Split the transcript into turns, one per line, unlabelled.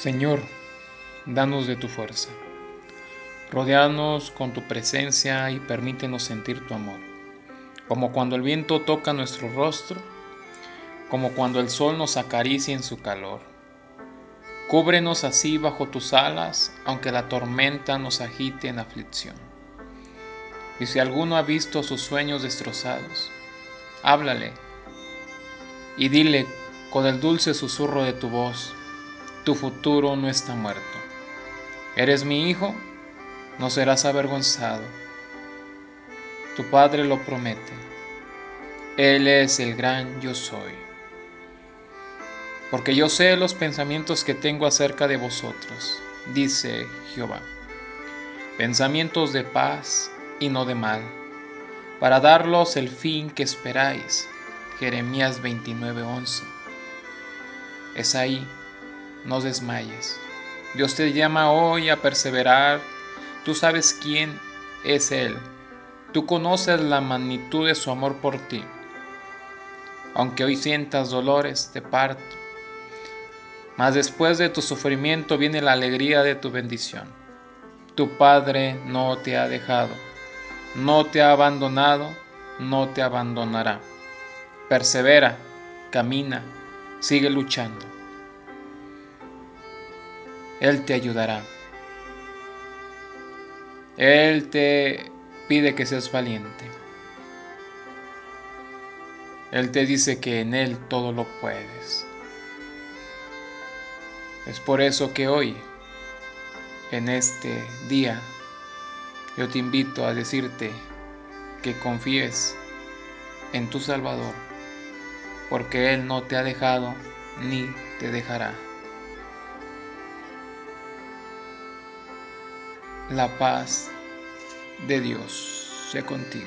Señor, danos de tu fuerza. Rodeanos con tu presencia y permítenos sentir tu amor, como cuando el viento toca nuestro rostro, como cuando el sol nos acaricia en su calor. Cúbrenos así bajo tus alas, aunque la tormenta nos agite en aflicción. Y si alguno ha visto sus sueños destrozados, háblale y dile con el dulce susurro de tu voz, tu futuro no está muerto. Eres mi hijo, no serás avergonzado. Tu Padre lo promete. Él es el gran yo soy. Porque yo sé los pensamientos que tengo acerca de vosotros, dice Jehová. Pensamientos de paz y no de mal, para darlos el fin que esperáis. Jeremías 29:11. Es ahí no desmayes. Dios te llama hoy a perseverar. Tú sabes quién es Él. Tú conoces la magnitud de su amor por ti. Aunque hoy sientas dolores de parto, mas después de tu sufrimiento viene la alegría de tu bendición. Tu Padre no te ha dejado, no te ha abandonado, no te abandonará. Persevera, camina, sigue luchando. Él te ayudará. Él te pide que seas valiente. Él te dice que en Él todo lo puedes. Es por eso que hoy, en este día, yo te invito a decirte que confíes en tu Salvador, porque Él no te ha dejado ni te dejará. La paz de Dios sea contigo.